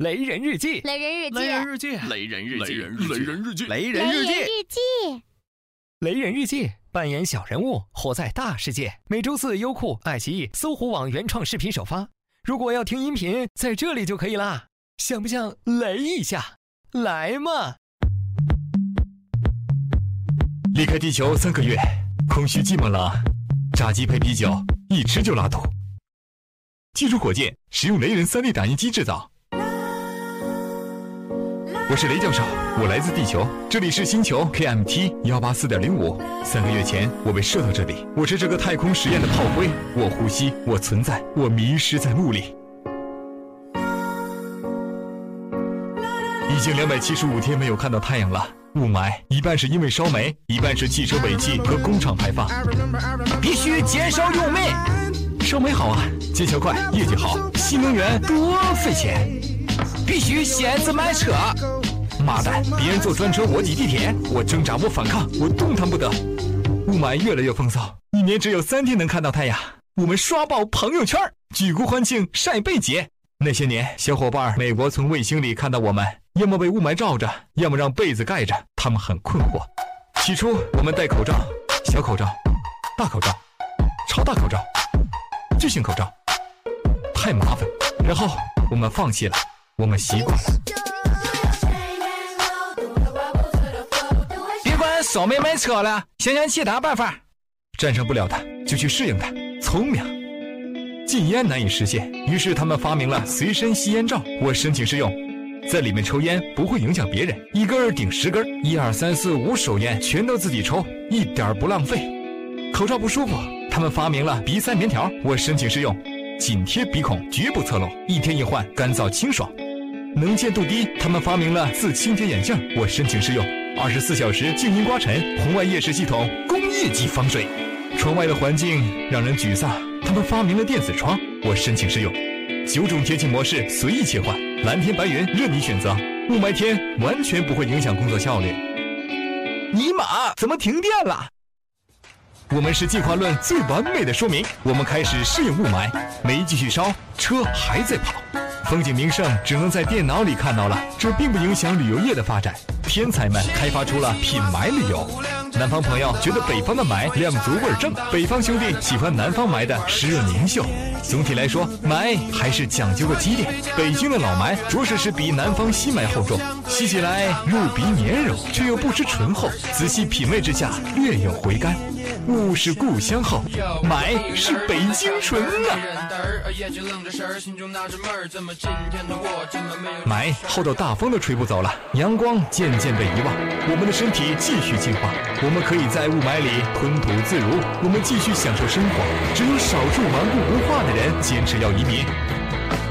雷人日记，雷人日记，雷人日记，雷人日记，雷人日记，雷人日记，雷人日记，扮演小人物，活在大世界。每周四，优酷、爱奇艺、搜狐网原创视频首发。如果要听音频，在这里就可以啦。想不想雷一下？来嘛！离开地球三个月，空虚寂寞了。炸鸡配啤酒，一吃就拉肚。技术火箭，使用雷人三 D 打印机制造。我是雷教授，我来自地球，这里是星球 KMT 幺八四点零五。三个月前，我被射到这里，我是这个太空实验的炮灰。我呼吸，我存在，我迷失在雾里。已经两百七十五天没有看到太阳了。雾霾一半是因为烧煤，一半是汽车尾气和工厂排放。必须减少用煤，烧煤好啊，见效快，业绩好。新能源多费钱，必须先自买车。妈的，别人坐专车，我挤地铁，我挣扎，我反抗，我动弹不得。雾霾越来越风骚，一年只有三天能看到太阳。我们刷爆朋友圈，举国欢庆晒背节。那些年，小伙伴美国从卫星里看到我们，要么被雾霾罩着，要么让被子盖着，他们很困惑。起初，我们戴口罩，小口罩、大口罩、超大口罩、巨型口罩，太麻烦。然后我们放弃了，我们习惯了。别管烧煤买车了，想想其他办法。战胜不了他，就去适应它。聪明。禁烟难以实现，于是他们发明了随身吸烟罩。我申请试用，在里面抽烟不会影响别人，一根儿顶十根儿，一二三四五手烟全都自己抽，一点儿不浪费。口罩不舒服，他们发明了鼻塞棉条。我申请试用，紧贴鼻孔，绝不侧漏，一天一换，干燥清爽。能见度低，他们发明了自清洁眼镜。我申请试用，二十四小时静音刮尘，红外夜视系统，工业级防水。窗外的环境让人沮丧。他们发明了电子窗，我申请试用。九种天气模式随意切换，蓝天白云任你选择。雾霾天完全不会影响工作效率。尼玛，怎么停电了？我们是进化论最完美的说明。我们开始适应雾霾，煤继续烧，车还在跑，风景名胜只能在电脑里看到了。这并不影响旅游业的发展。天才们开发出了品埋旅游。南方朋友觉得北方的埋量足味正，北方兄弟喜欢南方埋的湿润凝秀。总体来说，埋还是讲究个积淀。北京的老埋着实是比南方新埋厚重，吸起来入鼻绵柔，却又不失醇厚。仔细品味之下，略有回甘。雾是故乡好，霾是北京纯啊！霾厚到大风都吹不走了，阳光渐渐被遗忘，我们的身体继续进化。我们可以在雾霾里吞吐自如，我们继续享受生活。只有少数顽固不化的人坚持要移民，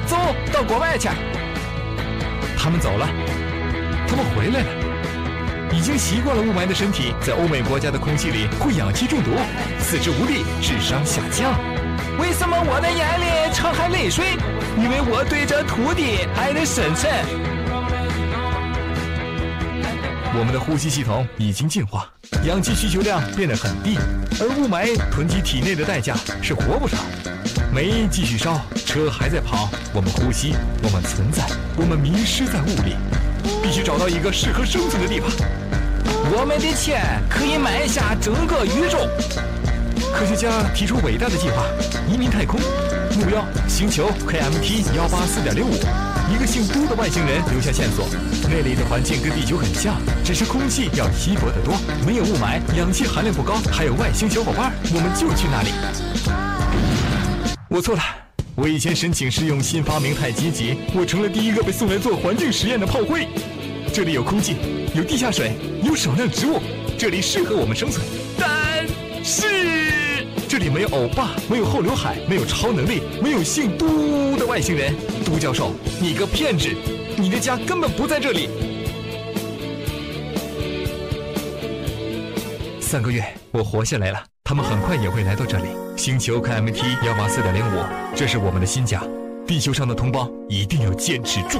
走到国外去。他们走了，他们回来了。已经习惯了雾霾的身体，在欧美国家的空气里会氧气中毒，四肢无力，智商下降。为什么我的眼里常含泪水？因为我对这土地爱的深沉。我们的呼吸系统已经进化，氧气需求量变得很低，而雾霾囤积体内的代价是活不长。煤继续烧，车还在跑，我们呼吸，我们存在，我们迷失在雾里，必须找到一个适合生存的地方。我们的钱可以买下整个宇宙。科学家提出伟大的计划，移民太空，目标星球 KMT 幺八四点零五。一个姓都的外星人留下线索，那里的环境跟地球很像，只是空气要稀薄得多，没有雾霾，氧气含量不高，还有外星小伙伴，我们就去那里。我错了，我以前申请试用新发明太积极，我成了第一个被送来做环境实验的炮灰。这里有空气，有地下水，有少量植物，这里适合我们生存。但是。这里没有欧巴，没有后刘海，没有超能力，没有姓都的外星人。都教授，你个骗子！你的家根本不在这里。三个月，我活下来了。他们很快也会来到这里。星球 KMT 幺八四点零五，这是我们的新家。地球上的同胞一定要坚持住。